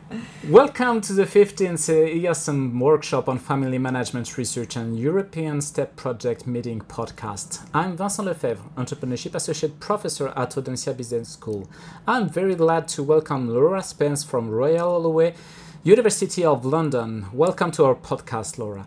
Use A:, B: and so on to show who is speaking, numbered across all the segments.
A: Welcome to the 15th uh, EIASM workshop on family management research and European STEP project meeting podcast. I'm Vincent Lefebvre, Entrepreneurship Associate Professor at Audencia Business School. I'm very glad to welcome Laura Spence from Royal Holloway, University of London. Welcome to our podcast, Laura.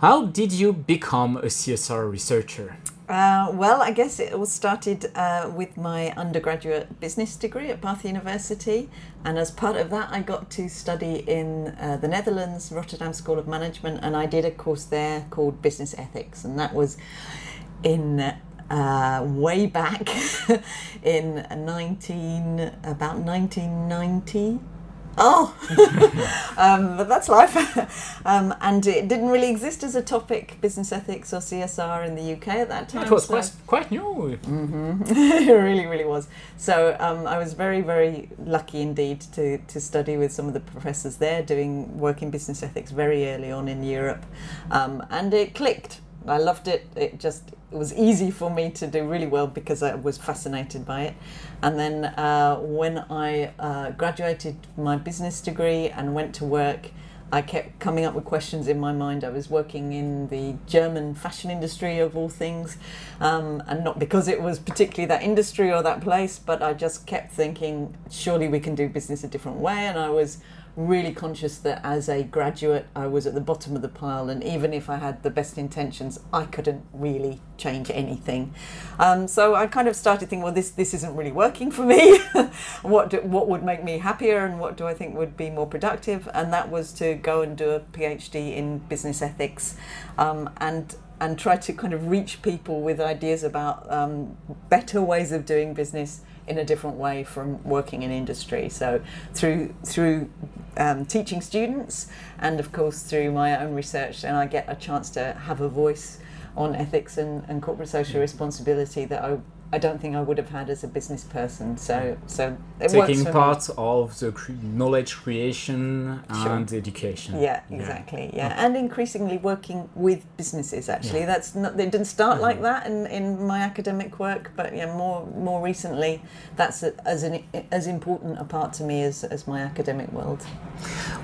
A: How did you become a CSR researcher?
B: Uh, well, I guess it all started uh, with my undergraduate business degree at Bath University, and as part of that, I got to study in uh, the Netherlands, Rotterdam School of Management, and I did a course there called Business Ethics, and that was in uh, way back in 19 about 1990 Oh, um, but that's life. um, and it didn't really exist as a topic, business ethics or CSR in the UK at that time.
A: It was so. quite, quite new.
B: Mm-hmm. it really, really was. So um, I was very, very lucky indeed to, to study with some of the professors there doing work in business ethics very early on in Europe. Um, and it clicked. I loved it. It just it was easy for me to do really well because I was fascinated by it. And then uh, when I uh, graduated my business degree and went to work, I kept coming up with questions in my mind. I was working in the German fashion industry, of all things, um, and not because it was particularly that industry or that place, but I just kept thinking, surely we can do business a different way. And I was really conscious that as a graduate, I was at the bottom of the pile, and even if I had the best intentions, I couldn't really change anything. Um, so I kind of started thinking, well, this this isn't really working for me. what do, what would make me happier, and what do I think would be more productive? And that was to go and do a PhD in business ethics, um, and and try to kind of reach people with ideas about um, better ways of doing business in a different way from working in industry. So through through um, teaching students, and of course through my own research, and I get a chance to have a voice on ethics and, and corporate social responsibility that I I don't think I would have had as a business person. So, so
A: taking part me. of the cre- knowledge creation and sure. education.
B: Yeah, exactly. Yeah, yeah. and increasingly working with businesses. Actually, yeah. that's not. They didn't start mm-hmm. like that in, in my academic work, but yeah, more more recently, that's a, as an as important a part to me as as my academic world.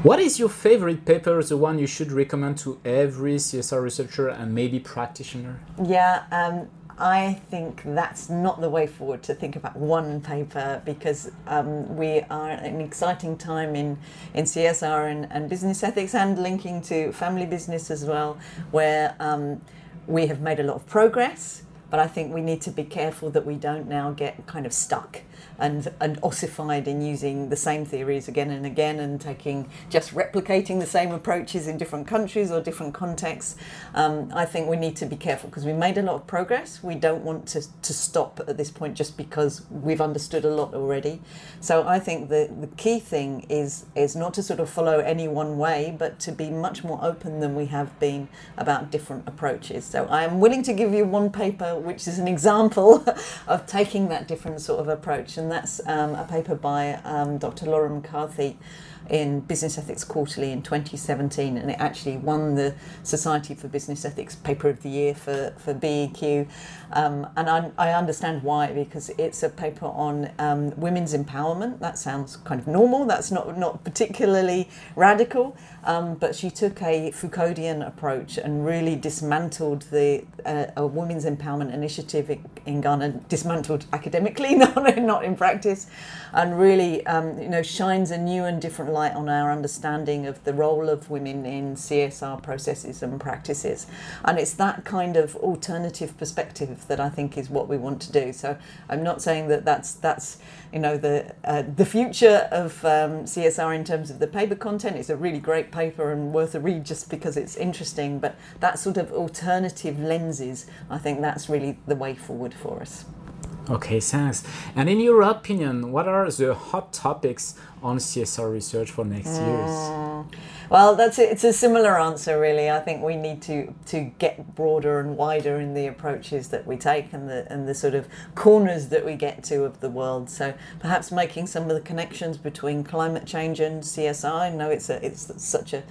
A: What is your favorite paper? The one you should recommend to every CSR researcher and maybe practitioner?
B: Yeah. Um, I think that's not the way forward to think about one paper because um, we are at an exciting time in, in CSR and, and business ethics and linking to family business as well, where um, we have made a lot of progress, but I think we need to be careful that we don't now get kind of stuck and, and ossified in using the same theories again and again and taking just replicating the same approaches in different countries or different contexts. Um, I think we need to be careful because we made a lot of progress. We don't want to, to stop at this point just because we've understood a lot already. So I think the, the key thing is is not to sort of follow any one way, but to be much more open than we have been about different approaches. So I am willing to give you one paper which is an example of taking that different sort of approach. And that's um, a paper by um, Dr. Lauren McCarthy in Business Ethics Quarterly in 2017, and it actually won the Society for Business Ethics Paper of the Year for, for BEQ. Um, and I, I, understand why, because it's a paper on um, women's empowerment. That sounds kind of normal, that's not, not particularly radical, um, but she took a Foucauldian approach and really dismantled the uh, a women's empowerment initiative in Ghana, dismantled academically, not, not in practice, and really um, you know, shines a new and different light on our understanding of the role of women in CSR processes and practices. And it's that kind of alternative perspective that I think is what we want to do. So I'm not saying that that's that's you know the uh, the future of um, CSR in terms of the paper content. It's a really great paper and worth a read just because it's interesting. But that sort of alternative lenses, I think that's really the way forward for us.
A: Okay, thanks. And in your opinion, what are the hot topics on CSR research for next mm. years?
B: Well, that's it. It's a similar answer, really. I think we need to to get broader and wider in the approaches that we take and the and the sort of corners that we get to of the world. So perhaps making some of the connections between climate change and CSR. I know it's a it's such a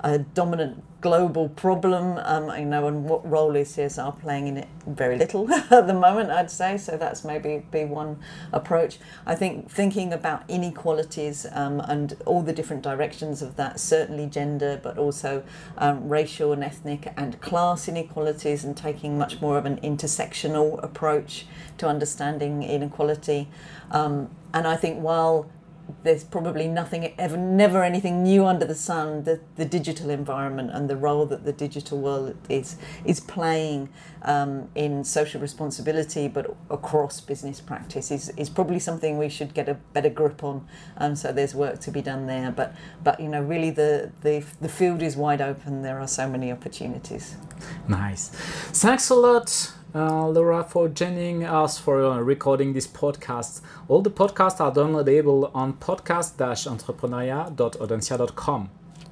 B: a dominant global problem, um, you know, and what role is CSR playing in it? Very little at the moment, I'd say. So that's maybe be one approach. I think thinking about inequalities um, and all the different directions of that, certainly gender, but also um, racial and ethnic and class inequalities, and taking much more of an intersectional approach to understanding inequality. Um, and I think while there's probably nothing ever never anything new under the sun the, the digital environment and the role that the digital world is is playing um, in social responsibility but across business practice is, is probably something we should get a better grip on. Um, so there's work to be done there but but you know really the, the the field is wide open. There are so many opportunities.
A: Nice. Thanks a lot uh, Laura, for joining us for uh, recording this podcast. All the podcasts are downloadable on podcast-entrepreneuriat.audencia.com.